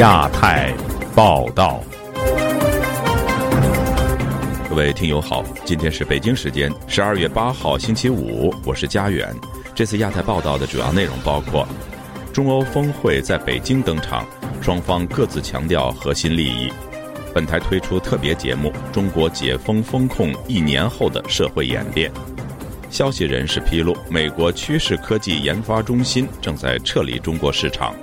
亚太报道，各位听友好，今天是北京时间十二月八号星期五，我是佳远。这次亚太报道的主要内容包括：中欧峰会在北京登场，双方各自强调核心利益。本台推出特别节目《中国解封风控一年后的社会演变》。消息人士披露，美国趋势科技研发中心正在撤离中国市场。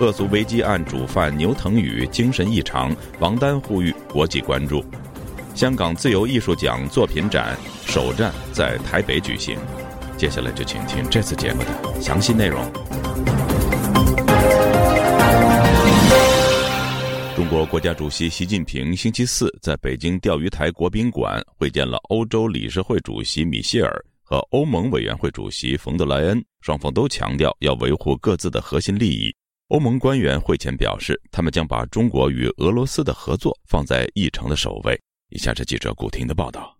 恶俗危机案主犯牛腾宇精神异常，王丹呼吁国际关注。香港自由艺术奖作品展首站在台北举行。接下来就请听这次节目的详细内容。中国国家主席习近平星期四在北京钓鱼台国宾馆会见了欧洲理事会主席米歇尔和欧盟委员会主席冯德莱恩，双方都强调要维护各自的核心利益。欧盟官员会前表示，他们将把中国与俄罗斯的合作放在议程的首位。以下是记者古婷的报道：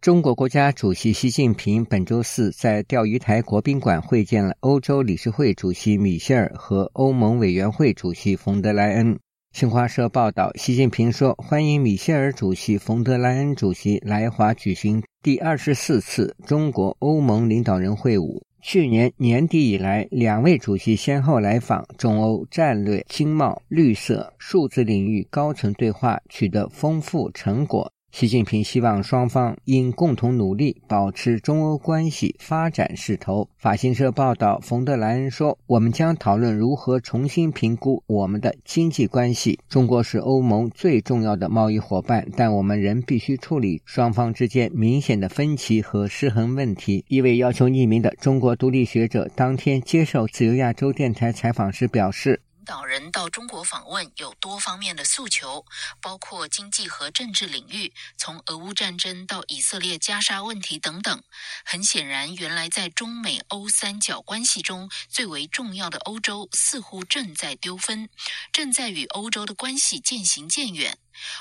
中国国家主席习近平本周四在钓鱼台国宾馆会见了欧洲理事会主席米歇尔和欧盟委员会主席冯德莱恩。新华社报道，习近平说：“欢迎米歇尔主席、冯德莱恩主席来华举行第二十四次中国欧盟领导人会晤。”去年年底以来，两位主席先后来访中欧战略、经贸、绿色、数字领域高层对话，取得丰富成果。习近平希望双方应共同努力，保持中欧关系发展势头。法新社报道，冯德莱恩说：“我们将讨论如何重新评估我们的经济关系。中国是欧盟最重要的贸易伙伴，但我们仍必须处理双方之间明显的分歧和失衡问题。”一位要求匿名的中国独立学者当天接受自由亚洲电台采访时表示。领导人到中国访问有多方面的诉求，包括经济和政治领域，从俄乌战争到以色列加沙问题等等。很显然，原来在中美欧三角关系中最为重要的欧洲，似乎正在丢分，正在与欧洲的关系渐行渐远。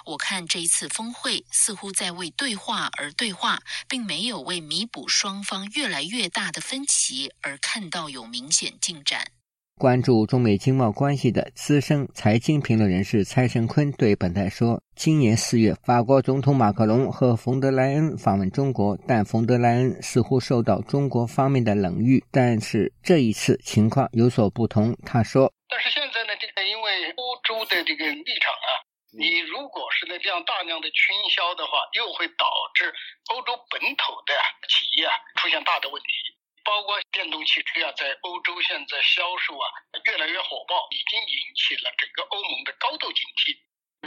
我看这一次峰会似乎在为对话而对话，并没有为弥补双方越来越大的分歧而看到有明显进展。关注中美经贸关系的资深财经评论人士蔡胜坤对本台说：“今年四月，法国总统马克龙和冯德莱恩访问中国，但冯德莱恩似乎受到中国方面的冷遇。但是这一次情况有所不同。”他说：“但是现在呢，这个因为欧洲的这个立场啊，你如果是呢这样大量的倾销的话，又会导致欧洲本土的企业啊出现大的问题。”包括电动汽车啊，在欧洲现在销售啊越来越火爆，已经引起了整个欧盟的高度警惕。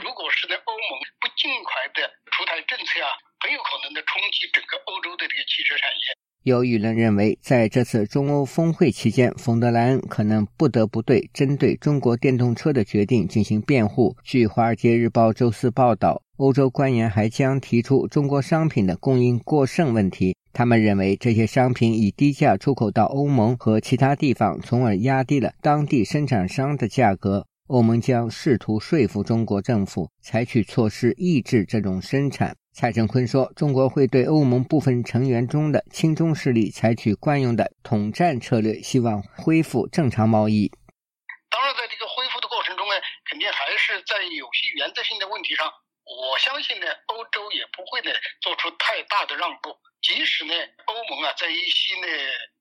如果是在欧盟不尽快的出台政策啊，很有可能的冲击整个欧洲的这个汽车产业。有舆论认为，在这次中欧峰会期间，冯德莱恩可能不得不对针对中国电动车的决定进行辩护。据《华尔街日报》周四报道，欧洲官员还将提出中国商品的供应过剩问题。他们认为，这些商品以低价出口到欧盟和其他地方，从而压低了当地生产商的价格。欧盟将试图说服中国政府采取措施抑制这种生产。蔡正坤说：“中国会对欧盟部分成员中的亲中势力采取惯用的统战策略，希望恢复正常贸易。当然，在这个恢复的过程中呢，肯定还是在有些原则性的问题上，我相信呢，欧洲也不会呢做出太大的让步。即使呢，欧盟啊，在一些呢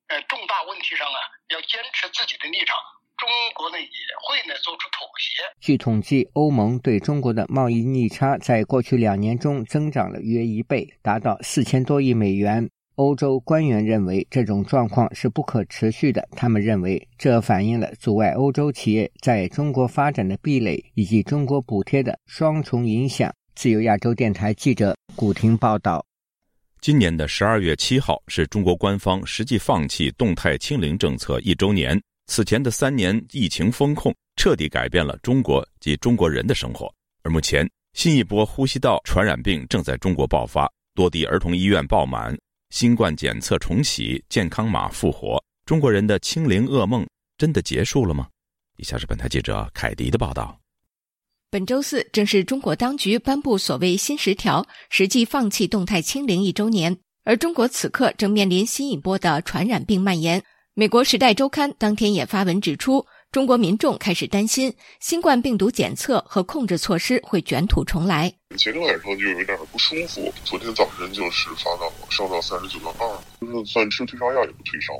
呃重大问题上啊，要坚持自己的立场。”中国呢也会呢做出妥协。据统计，欧盟对中国的贸易逆差在过去两年中增长了约一倍，达到四千多亿美元。欧洲官员认为这种状况是不可持续的，他们认为这反映了阻碍欧洲企业在中国发展的壁垒以及中国补贴的双重影响。自由亚洲电台记者古婷报道。今年的十二月七号是中国官方实际放弃动态清零政策一周年。此前的三年疫情风控彻底改变了中国及中国人的生活，而目前新一波呼吸道传染病正在中国爆发，多地儿童医院爆满，新冠检测重启，健康码复活，中国人的清零噩梦真的结束了吗？以下是本台记者凯迪的报道。本周四正是中国当局颁布所谓“新十条”实际放弃动态清零一周年，而中国此刻正面临新一波的传染病蔓延。美国《时代周刊》当天也发文指出，中国民众开始担心新冠病毒检测和控制措施会卷土重来。前天晚上就有点不舒服，昨天早晨就是发到烧到三十九度二，就是算吃退烧药也不退烧。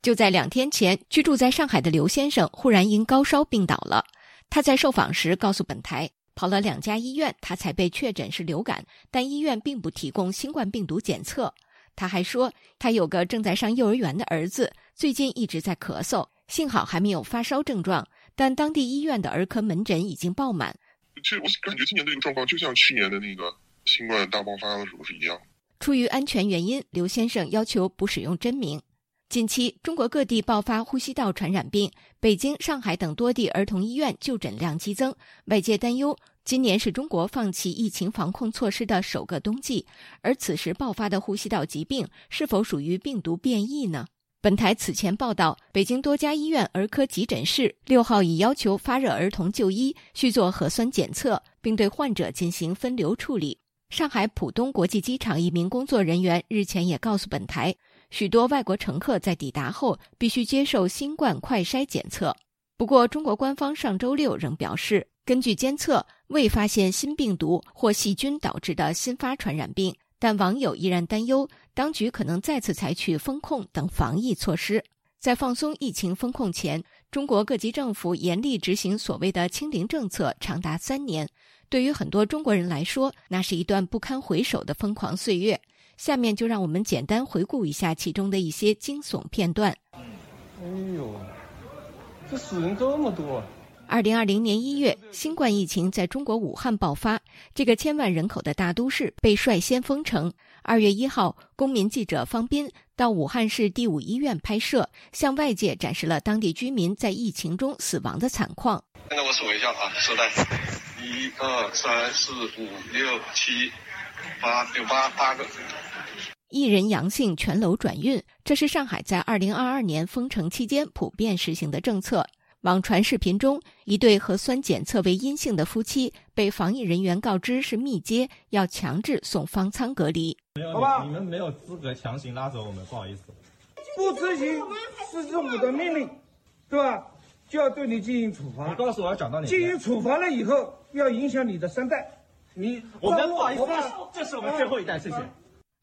就在两天前，居住在上海的刘先生忽然因高烧病倒了。他在受访时告诉本台，跑了两家医院，他才被确诊是流感，但医院并不提供新冠病毒检测。他还说，他有个正在上幼儿园的儿子，最近一直在咳嗽，幸好还没有发烧症状，但当地医院的儿科门诊已经爆满。其实我感觉今年这个状况就像去年的那个新冠大爆发的时候是一样。出于安全原因，刘先生要求不使用真名。近期，中国各地爆发呼吸道传染病，北京、上海等多地儿童医院就诊量激增，外界担忧今年是中国放弃疫情防控措施的首个冬季，而此时爆发的呼吸道疾病是否属于病毒变异呢？本台此前报道，北京多家医院儿科急诊室六号已要求发热儿童就医，需做核酸检测，并对患者进行分流处理。上海浦东国际机场一名工作人员日前也告诉本台。许多外国乘客在抵达后必须接受新冠快筛检测。不过，中国官方上周六仍表示，根据监测未发现新病毒或细菌导致的新发传染病。但网友依然担忧，当局可能再次采取封控等防疫措施。在放松疫情封控前，中国各级政府严厉执行所谓的“清零”政策长达三年。对于很多中国人来说，那是一段不堪回首的疯狂岁月。下面就让我们简单回顾一下其中的一些惊悚片段。哎呦，这死人这么多！二零二零年一月，新冠疫情在中国武汉爆发，这个千万人口的大都市被率先封城。二月一号，公民记者方斌到武汉市第五医院拍摄，向外界展示了当地居民在疫情中死亡的惨况。现在我数一下啊，时代，一二三四五六七八，有八八个。一人阳性，全楼转运，这是上海在二零二二年封城期间普遍实行的政策。网传视频中，一对核酸检测为阴性的夫妻被防疫人员告知是密接，要强制送方舱隔离。好吧，你们没有资格强行拉走我们，不好意思。不执行是政府的命令，对吧？就要对你进行处罚。你告诉我要找到你。进行处罚了以后，要影响你的三代。你我们不好意思，这是我们最后一代，谢谢。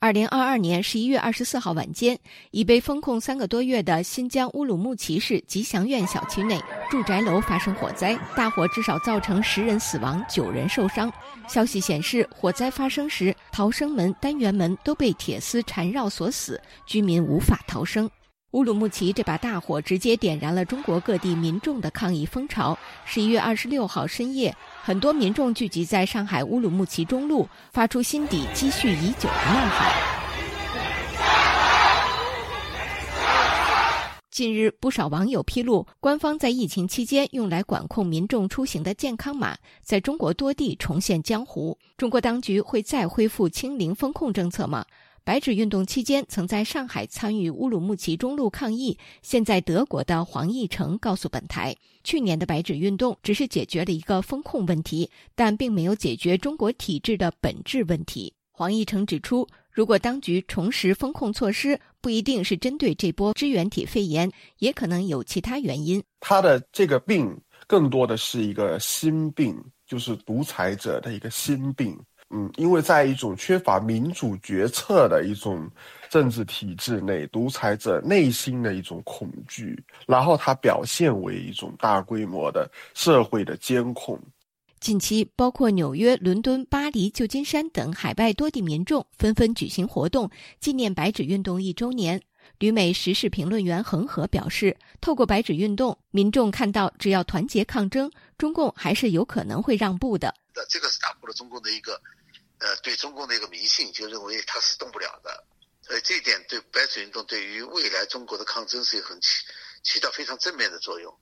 二零二二年十一月二十四号晚间，已被封控三个多月的新疆乌鲁木齐市吉祥苑小区内住宅楼发生火灾，大火至少造成十人死亡、九人受伤。消息显示，火灾发生时，逃生门、单元门都被铁丝缠绕锁死，居民无法逃生。乌鲁木齐这把大火直接点燃了中国各地民众的抗议风潮。十一月二十六号深夜，很多民众聚集在上海乌鲁木齐中路，发出心底积蓄已久的呐喊。近日，不少网友披露，官方在疫情期间用来管控民众出行的健康码，在中国多地重现江湖。中国当局会再恢复清零风控政策吗？白纸运动期间，曾在上海参与乌鲁木齐中路抗议。现在德国的黄毅成告诉本台，去年的白纸运动只是解决了一个风控问题，但并没有解决中国体制的本质问题。黄毅成指出，如果当局重拾风控措施，不一定是针对这波支原体肺炎，也可能有其他原因。他的这个病更多的是一个心病，就是独裁者的一个心病。嗯，因为在一种缺乏民主决策的一种政治体制内，独裁者内心的一种恐惧，然后它表现为一种大规模的社会的监控。近期，包括纽约、伦敦、巴黎、旧金山等海外多地民众纷纷举行活动，纪念白纸运动一周年。旅美时事评论员恒河表示，透过白纸运动，民众看到只要团结抗争，中共还是有可能会让步的。这个是打了中共的一个。呃，对中共的一个迷信，就认为它是动不了的，所以这一点对白纸运动对于未来中国的抗争是很起起到非常正面的作用。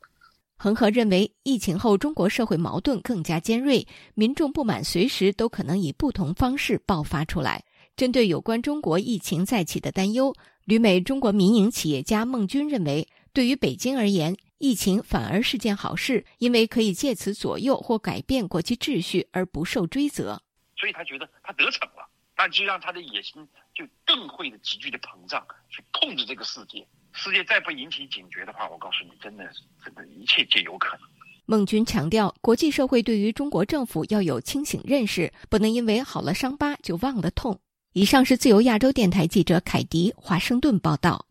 恒河认为，疫情后中国社会矛盾更加尖锐，民众不满随时都可能以不同方式爆发出来。针对有关中国疫情再起的担忧，旅美中国民营企业家孟军认为，对于北京而言，疫情反而是件好事，因为可以借此左右或改变国际秩序而不受追责。所以他觉得他得逞了，那就让他的野心就更会的急剧的膨胀，去控控制这个世界。世界再不引起警觉的话，我告诉你，真的，真的，一切皆有可能。孟军强调，国际社会对于中国政府要有清醒认识，不能因为好了伤疤就忘了痛。以上是自由亚洲电台记者凯迪华盛顿报道。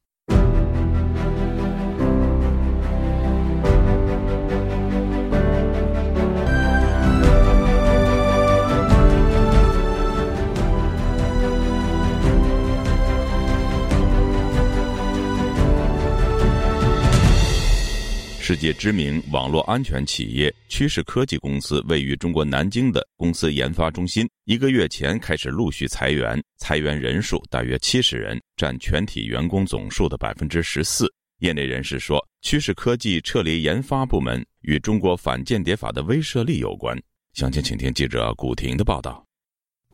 世界知名网络安全企业趋势科技公司位于中国南京的公司研发中心，一个月前开始陆续裁员，裁员人数大约七十人，占全体员工总数的百分之十四。业内人士说，趋势科技撤离研发部门与中国反间谍法的威慑力有关。详情，请听记者古婷的报道。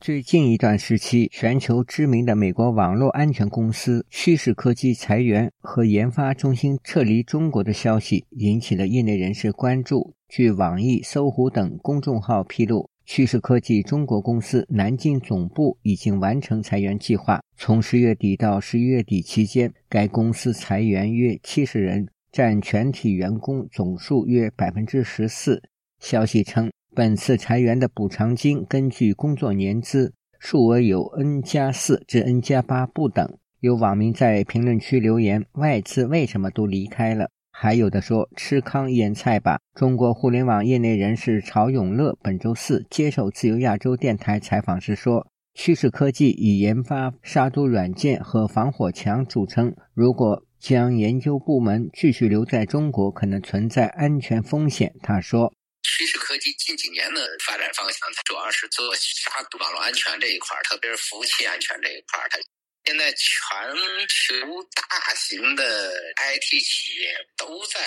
最近一段时期，全球知名的美国网络安全公司趋势科技裁员和研发中心撤离中国的消息，引起了业内人士关注。据网易、搜狐等公众号披露，趋势科技中国公司南京总部已经完成裁员计划。从十月底到十一月底期间，该公司裁员约七十人，占全体员工总数约百分之十四。消息称。本次裁员的补偿金根据工作年资，数额有 N 加四至 N 加八不等。有网民在评论区留言：“外资为什么都离开了？”还有的说：“吃糠咽菜吧。”中国互联网业内人士曹永乐本周四接受自由亚洲电台采访时说：“趋势科技以研发杀毒软件和防火墙著称，如果将研究部门继续留在中国，可能存在安全风险。”他说。趋势科技近几年的发展方向，它主要是做杀毒网络安全这一块特别是服务器安全这一块它现在全球大型的 IT 企业都在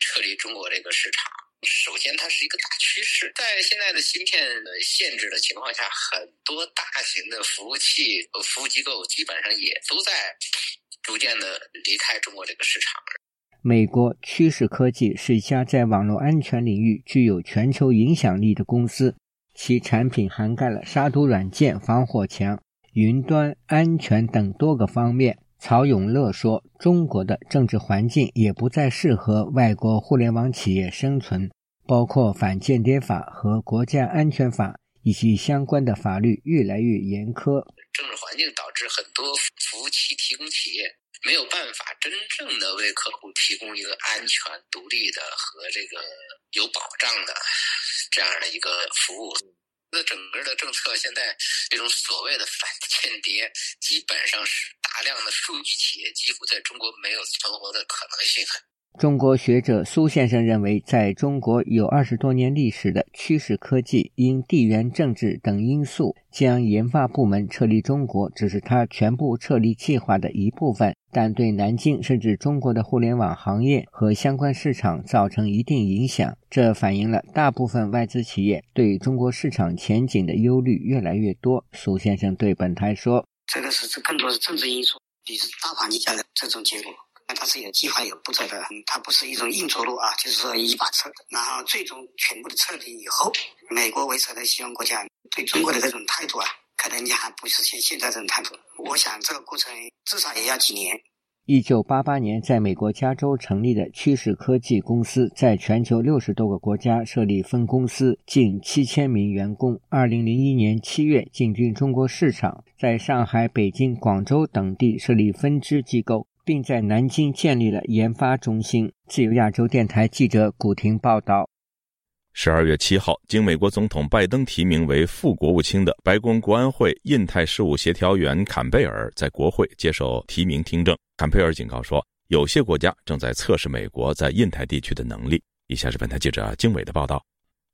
撤离中国这个市场。首先，它是一个大趋势，在现在的芯片限制的情况下，很多大型的服务器服务机构基本上也都在逐渐的离开中国这个市场。美国趋势科技是一家在网络安全领域具有全球影响力的公司，其产品涵盖了杀毒软件、防火墙、云端安全等多个方面。曹永乐说：“中国的政治环境也不再适合外国互联网企业生存，包括反间谍法和国家安全法以及相关的法律越来越严苛。政治环境导致很多服务器提供企业。”没有办法真正的为客户提供一个安全、独立的和这个有保障的这样的一个服务。那整个的政策现在这种所谓的反间谍，基本上是大量的数据企业几乎在中国没有存活的可能性。中国学者苏先生认为，在中国有二十多年历史的趋势科技，因地缘政治等因素将研发部门撤离中国，只是他全部撤离计划的一部分，但对南京甚至中国的互联网行业和相关市场造成一定影响。这反映了大部分外资企业对中国市场前景的忧虑越来越多。苏先生对本台说：“这个是这更多是政治因素，也是大环境下的这种结果。”那它是有计划、有步骤的，它不是一种硬着陆啊，就是说一把撤，然后最终全部的撤离以后，美国为首的西方国家对中国的这种态度啊，可能你还不是像现在这种态度。我想这个过程至少也要几年。一九八八年在美国加州成立的趋势科技公司，在全球六十多个国家设立分公司，近七千名员工。二零零一年七月进军中国市场，在上海、北京、广州等地设立分支机构。并在南京建立了研发中心。自由亚洲电台记者古婷报道。十二月七号，经美国总统拜登提名为副国务卿的白宫国安会印太事务协调员坎贝尔在国会接受提名听证。坎贝尔警告说，有些国家正在测试美国在印太地区的能力。以下是本台记者经纬的报道。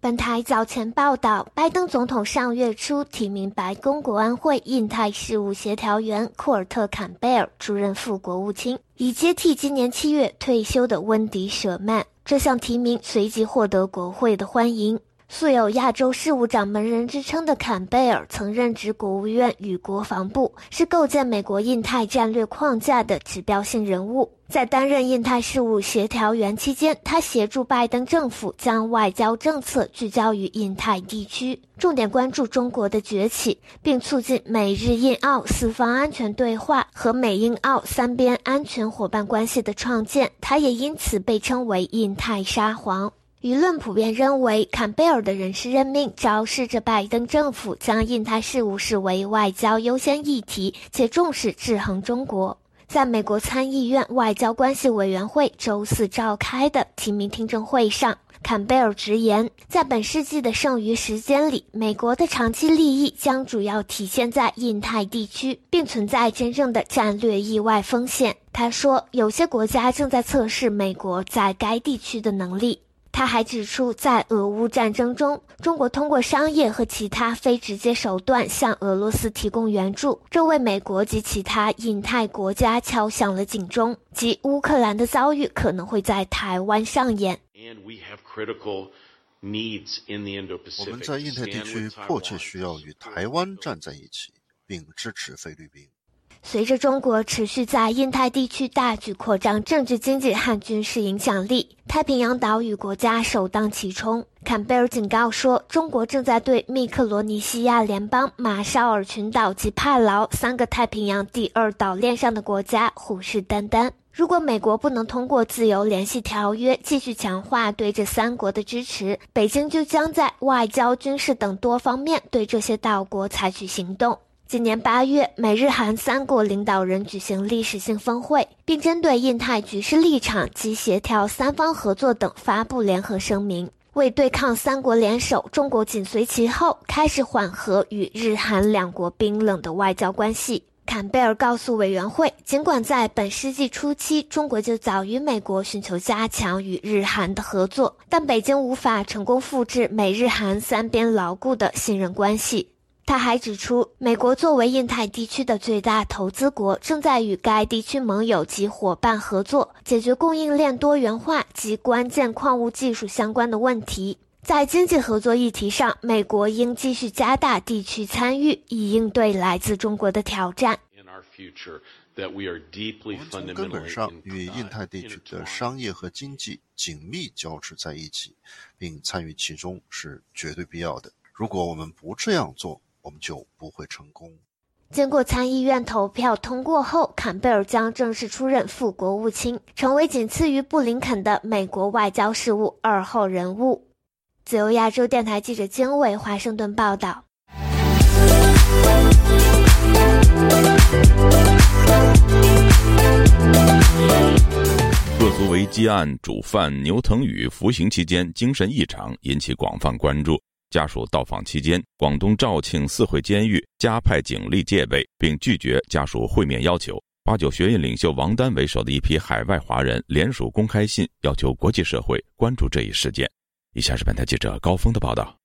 本台早前报道，拜登总统上月初提名白宫国安会印太事务协调员库尔特·坎贝尔出任副国务卿，以接替今年七月退休的温迪·舍曼。这项提名随即获得国会的欢迎。素有“亚洲事务掌门人”之称的坎贝尔，曾任职国务院与国防部，是构建美国印太战略框架的指标性人物。在担任印太事务协调员期间，他协助拜登政府将外交政策聚焦于印太地区，重点关注中国的崛起，并促进美日印澳四方安全对话和美英澳三边安全伙伴关系的创建。他也因此被称为“印太沙皇”。舆论普遍认为，坎贝尔的人事任命昭示着拜登政府将印太事务视为外交优先议题，且重视制衡中国。在美国参议院外交关系委员会周四召开的提名听证会上，坎贝尔直言，在本世纪的剩余时间里，美国的长期利益将主要体现在印太地区，并存在真正的战略意外风险。他说，有些国家正在测试美国在该地区的能力。他还指出，在俄乌战争中，中国通过商业和其他非直接手段向俄罗斯提供援助，这为美国及其他印太国家敲响了警钟，即乌克兰的遭遇可能会在台湾上演。我们在印太地区迫切需要与台湾站在一起，并支持菲律宾。随着中国持续在印太地区大举扩张政治、经济和军事影响力，太平洋岛屿国家首当其冲。坎贝尔警告说，中国正在对密克罗尼西亚联邦、马绍尔群岛及帕劳三个太平洋第二岛链上的国家虎视眈眈。如果美国不能通过自由联系条约继续强化对这三国的支持，北京就将在外交、军事等多方面对这些岛国采取行动。今年八月，美日韩三国领导人举行历史性峰会，并针对印太局势立场及协调三方合作等发布联合声明，为对抗三国联手，中国紧随其后，开始缓和与日韩两国冰冷的外交关系。坎贝尔告诉委员会，尽管在本世纪初期，中国就早于美国寻求加强与日韩的合作，但北京无法成功复制美日韩三边牢固的信任关系。他还指出，美国作为印太地区的最大投资国，正在与该地区盟友及伙伴合作，解决供应链多元化及关键矿物技术相关的问题。在经济合作议题上，美国应继续加大地区参与，以应对来自中国的挑战。我们从根本上与印太地区的商业和经济紧密交织在一起，并参与其中是绝对必要的。如果我们不这样做，我们就不会成功。经过参议院投票通过后，坎贝尔将正式出任副国务卿，成为仅次于布林肯的美国外交事务二号人物。自由亚洲电台记者经纬华盛顿报道。恶俗危机案主犯牛腾宇服刑期间精神异常，引起广泛关注。家属到访期间，广东肇庆四会监狱加派警力戒备，并拒绝家属会面要求。八九学运领袖王丹为首的一批海外华人联署公开信，要求国际社会关注这一事件。以下是本台记者高峰的报道：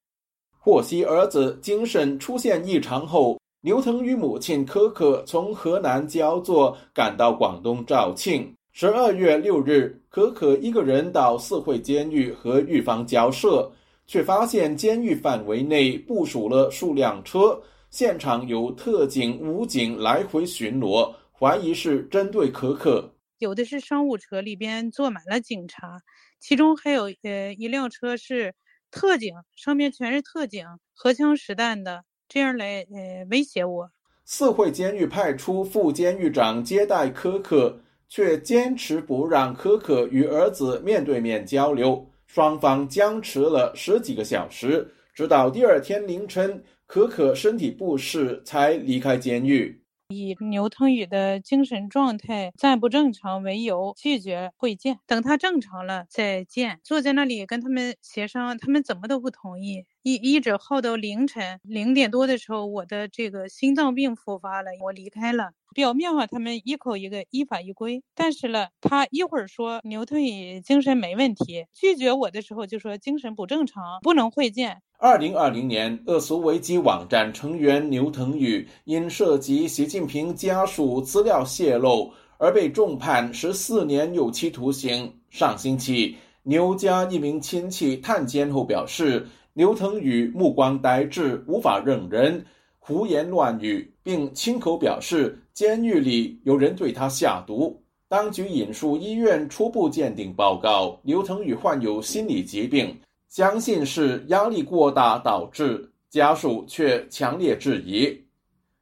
获悉儿子精神出现异常后，刘腾与母亲可可从河南焦作赶到广东肇庆。十二月六日，可可一个人到四会监狱和狱方交涉。却发现监狱范围内部署了数辆车，现场有特警、武警来回巡逻，怀疑是针对可可。有的是商务车，里边坐满了警察，其中还有呃一辆车是特警，上面全是特警，荷枪实弹的，这样来呃威胁我。四惠监狱派出副监狱长接待可可，却坚持不让可可与儿子面对面交流。双方僵持了十几个小时，直到第二天凌晨，可可身体不适才离开监狱。以牛腾宇的精神状态暂不正常为由，拒绝会见。等他正常了再见。坐在那里跟他们协商，他们怎么都不同意。一一直耗到凌晨零点多的时候，我的这个心脏病复发了，我离开了。表面上他们一口一个依法依规，但是呢，他一会儿说牛腾宇精神没问题，拒绝我的时候就说精神不正常，不能会见。二零二零年，恶俗危机网站成员牛腾宇因涉及习近平家属资料泄露而被重判十四年有期徒刑。上星期，牛家一名亲戚探监后表示，刘腾宇目光呆滞，无法认人，胡言乱语，并亲口表示监狱里有人对他下毒。当局引述医院初步鉴定报告，刘腾宇患有心理疾病，相信是压力过大导致，家属却强烈质疑。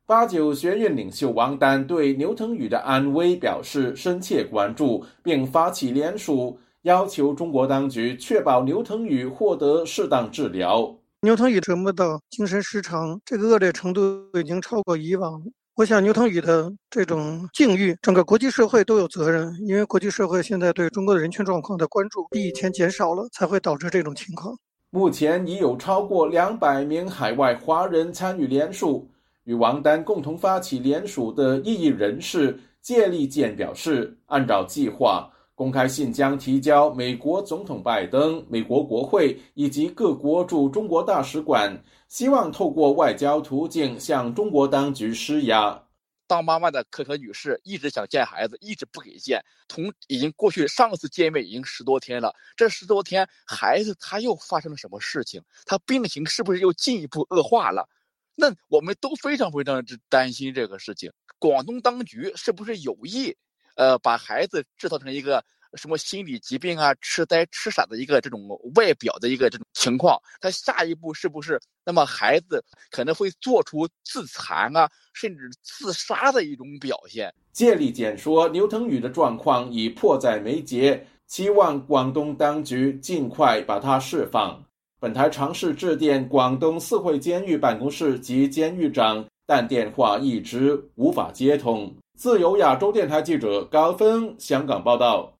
八九学院领袖王丹对刘腾宇的安危表示深切关注，并发起联署，要求中国当局确保刘腾宇获得适当治疗。刘腾宇折磨到精神失常，这个恶劣程度已经超过以往。我想，牛腾宇的这种境遇，整个国际社会都有责任，因为国际社会现在对中国的人权状况的关注比以前减少了，才会导致这种情况。目前已有超过两百名海外华人参与联署，与王丹共同发起联署的异议人士谢立健表示，按照计划，公开信将提交美国总统拜登、美国国会以及各国驻中国大使馆。希望透过外交途径向中国当局施压。当妈妈的可可女士一直想见孩子，一直不给见。从已经过去上次见面已经十多天了，这十多天孩子他又发生了什么事情？他病情是不是又进一步恶化了？那我们都非常非常之担心这个事情。广东当局是不是有意，呃，把孩子制造成一个？什么心理疾病啊、痴呆、痴傻的一个这种外表的一个这种情况，他下一步是不是那么孩子可能会做出自残啊，甚至自杀的一种表现？借力简说，刘腾宇的状况已迫在眉睫，期望广东当局尽快把他释放。本台尝试致电广东四会监狱办公室及监狱长，但电话一直无法接通。自由亚洲电台记者高峰香港报道。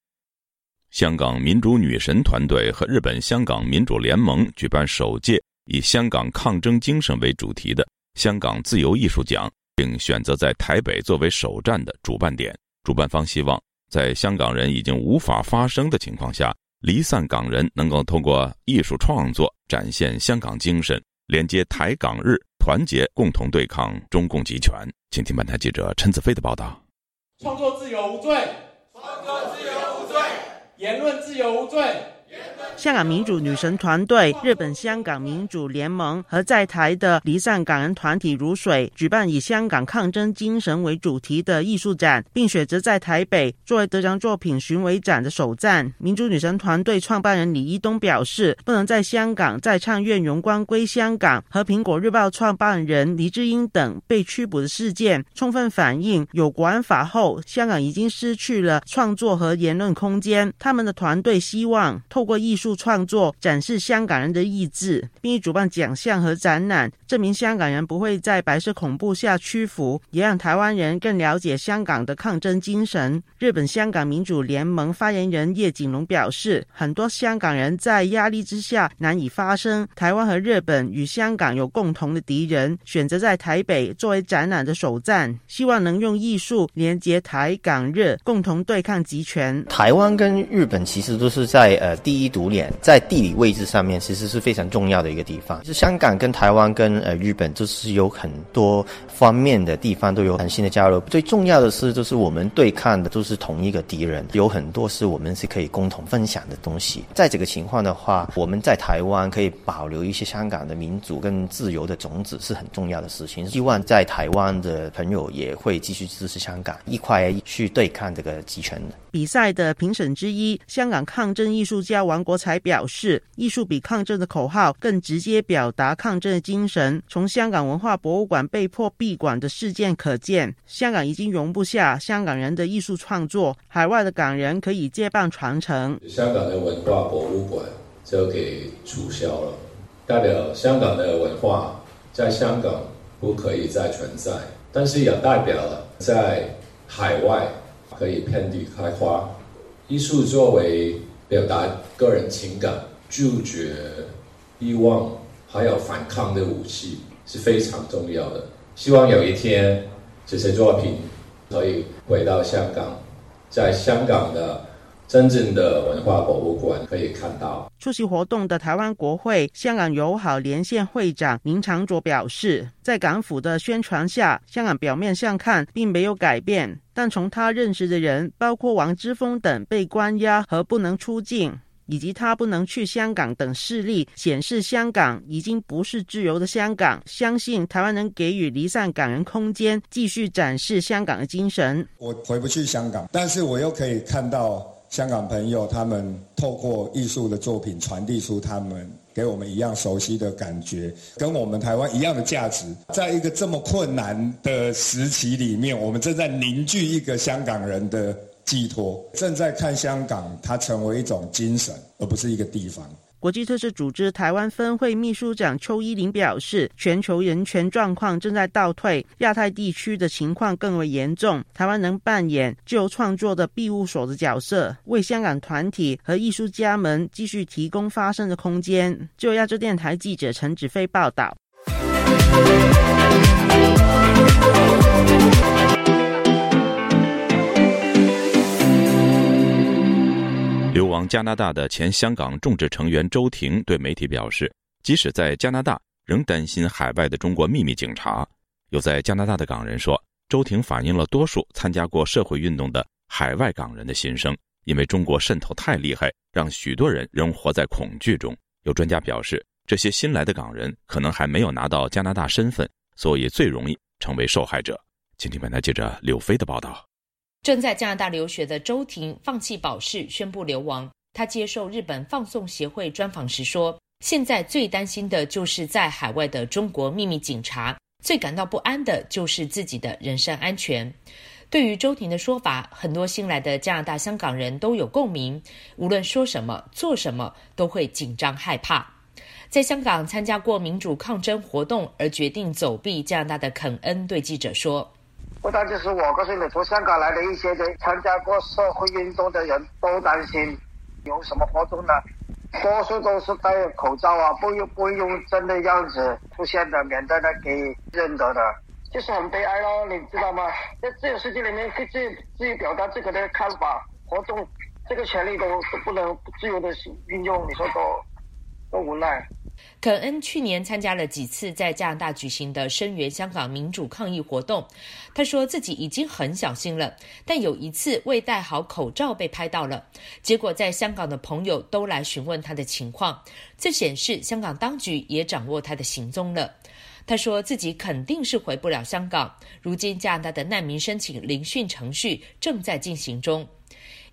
香港民主女神团队和日本香港民主联盟举办首届以香港抗争精神为主题的香港自由艺术奖，并选择在台北作为首站的主办点。主办方希望，在香港人已经无法发声的情况下，离散港人能够通过艺术创作展现香港精神，连接台港日，团结共同对抗中共集权。请听本台记者陈子飞的报道：创作自由无罪，创作自由无罪。言论自由无罪。香港民主女神团队、日本香港民主联盟和在台的离散港人团体如水举办以香港抗争精神为主题的艺术展，并选择在台北作为得奖作品巡回展的首站。民主女神团队创办人李一东表示：“不能在香港再唱愿荣光归香港”和苹果日报创办人黎智英等被拘捕的事件，充分反映有国安法后，香港已经失去了创作和言论空间。他们的团队希望透过艺术。创作展示香港人的意志，并主办奖项和展览，证明香港人不会在白色恐怖下屈服，也让台湾人更了解香港的抗争精神。日本香港民主联盟发言人叶景龙表示，很多香港人在压力之下难以发声。台湾和日本与香港有共同的敌人，选择在台北作为展览的首站，希望能用艺术连接台港日，共同对抗集权。台湾跟日本其实都是在呃第一独脸。在地理位置上面，其实是非常重要的一个地方。是香港跟台湾跟呃日本，就是有很多方面的地方都有很新的交流。最重要的是，就是我们对抗的都是同一个敌人，有很多是我们是可以共同分享的东西。在这个情况的话，我们在台湾可以保留一些香港的民主跟自由的种子，是很重要的事情。希望在台湾的朋友也会继续支持香港，一块去对抗这个集权。比赛的评审之一，香港抗争艺术家王国才表示：“艺术比抗争的口号更直接表达抗争的精神。从香港文化博物馆被迫闭馆的事件可见，香港已经容不下香港人的艺术创作，海外的港人可以接棒传承。香港的文化博物馆就给取消了，代表香港的文化在香港不可以再存在，但是也代表了在海外。”可以遍地开花。艺术作为表达个人情感、拒绝欲望还有反抗的武器是非常重要的。希望有一天这些作品可以回到香港，在香港的。真正的文化博物馆可以看到。出席活动的台湾国会香港友好连线会长林长卓表示，在港府的宣传下，香港表面上看并没有改变，但从他认识的人，包括王之峰等被关押和不能出境，以及他不能去香港等事例，显示香港已经不是自由的香港。相信台湾能给予离散港人空间，继续展示香港的精神。我回不去香港，但是我又可以看到香港朋友他们透过艺术的作品传递出他们。给我们一样熟悉的感觉，跟我们台湾一样的价值，在一个这么困难的时期里面，我们正在凝聚一个香港人的寄托，正在看香港它成为一种精神，而不是一个地方。国际特赦组织台湾分会秘书长邱依林表示，全球人权状况正在倒退，亚太地区的情况更为严重。台湾能扮演自由创作的庇护所的角色，为香港团体和艺术家们继续提供发声的空间。就亚洲电台记者陈子飞报道。往加拿大的前香港众志成员周婷对媒体表示，即使在加拿大，仍担心海外的中国秘密警察。有在加拿大的港人说，周婷反映了多数参加过社会运动的海外港人的心声，因为中国渗透太厉害，让许多人仍活在恐惧中。有专家表示，这些新来的港人可能还没有拿到加拿大身份，所以最容易成为受害者。请听本台记者柳飞的报道。正在加拿大留学的周婷放弃保释，宣布流亡。他接受日本放送协会专访时说：“现在最担心的就是在海外的中国秘密警察，最感到不安的就是自己的人身安全。”对于周婷的说法，很多新来的加拿大香港人都有共鸣。无论说什么、做什么，都会紧张害怕。在香港参加过民主抗争活动而决定走避加拿大的肯恩对记者说。不单就是我告诉你，从香港来的一些人参加过社会运动的人都担心有什么活动呢？多数都是戴口罩啊，不用不用真的样子出现的，免得呢给认得的，就是很悲哀咯，你知道吗？在自由世界里面，可以自自由表达自己的看法、活动，这个权利都都不能自由的运用，你说多无奈。肯恩去年参加了几次在加拿大举行的声援香港民主抗议活动。他说自己已经很小心了，但有一次未戴好口罩被拍到了，结果在香港的朋友都来询问他的情况，这显示香港当局也掌握他的行踪了。他说自己肯定是回不了香港，如今加拿大的难民申请聆讯程序正在进行中。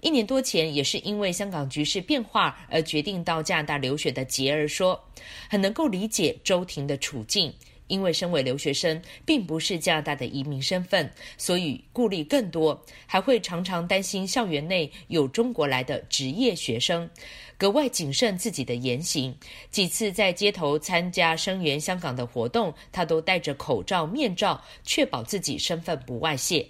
一年多前，也是因为香港局势变化而决定到加拿大留学的杰儿说：“很能够理解周婷的处境，因为身为留学生，并不是加拿大的移民身份，所以顾虑更多，还会常常担心校园内有中国来的职业学生，格外谨慎自己的言行。几次在街头参加声援香港的活动，他都戴着口罩、面罩，确保自己身份不外泄。”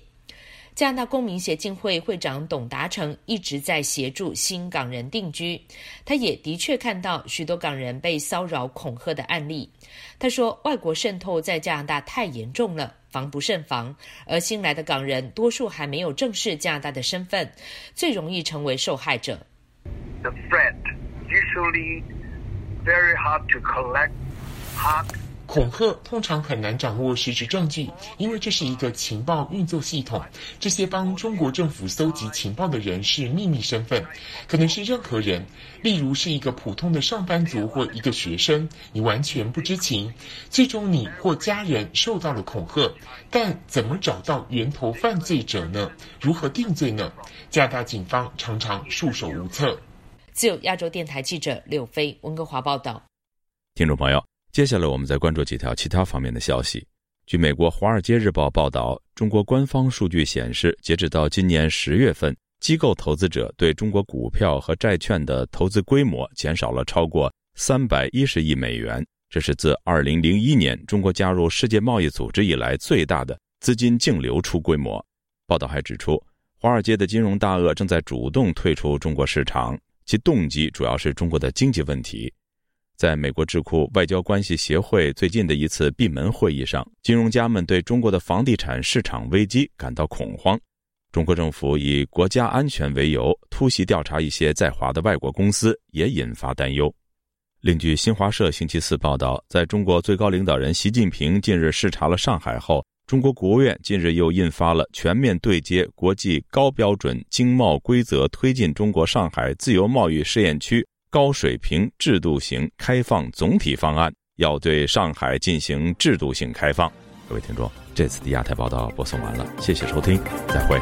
加拿大公民协进会会长董达成一直在协助新港人定居，他也的确看到许多港人被骚扰恐吓的案例。他说，外国渗透在加拿大太严重了，防不胜防，而新来的港人多数还没有正式加拿大的身份，最容易成为受害者。The threat usually very hard to collect. 恐吓通常很难掌握实质证据，因为这是一个情报运作系统。这些帮中国政府搜集情报的人是秘密身份，可能是任何人，例如是一个普通的上班族或一个学生，你完全不知情。最终你或家人受到了恐吓，但怎么找到源头犯罪者呢？如何定罪呢？加拿大警方常常束手无策。自由亚洲电台记者柳飞温哥华报道。听众朋友。接下来，我们再关注几条其他方面的消息。据美国《华尔街日报》报道，中国官方数据显示，截止到今年十月份，机构投资者对中国股票和债券的投资规模减少了超过三百一十亿美元，这是自二零零一年中国加入世界贸易组织以来最大的资金净流出规模。报道还指出，华尔街的金融大鳄正在主动退出中国市场，其动机主要是中国的经济问题。在美国智库外交关系协会最近的一次闭门会议上，金融家们对中国的房地产市场危机感到恐慌。中国政府以国家安全为由突袭调查一些在华的外国公司，也引发担忧。另据新华社星期四报道，在中国最高领导人习近平近日视察了上海后，中国国务院近日又印发了《全面对接国际高标准经贸规则推进中国上海自由贸易试验区高水平制度型开放总体方案，要对上海进行制度性开放。各位听众，这次的亚太报道播送完了，谢谢收听，再会。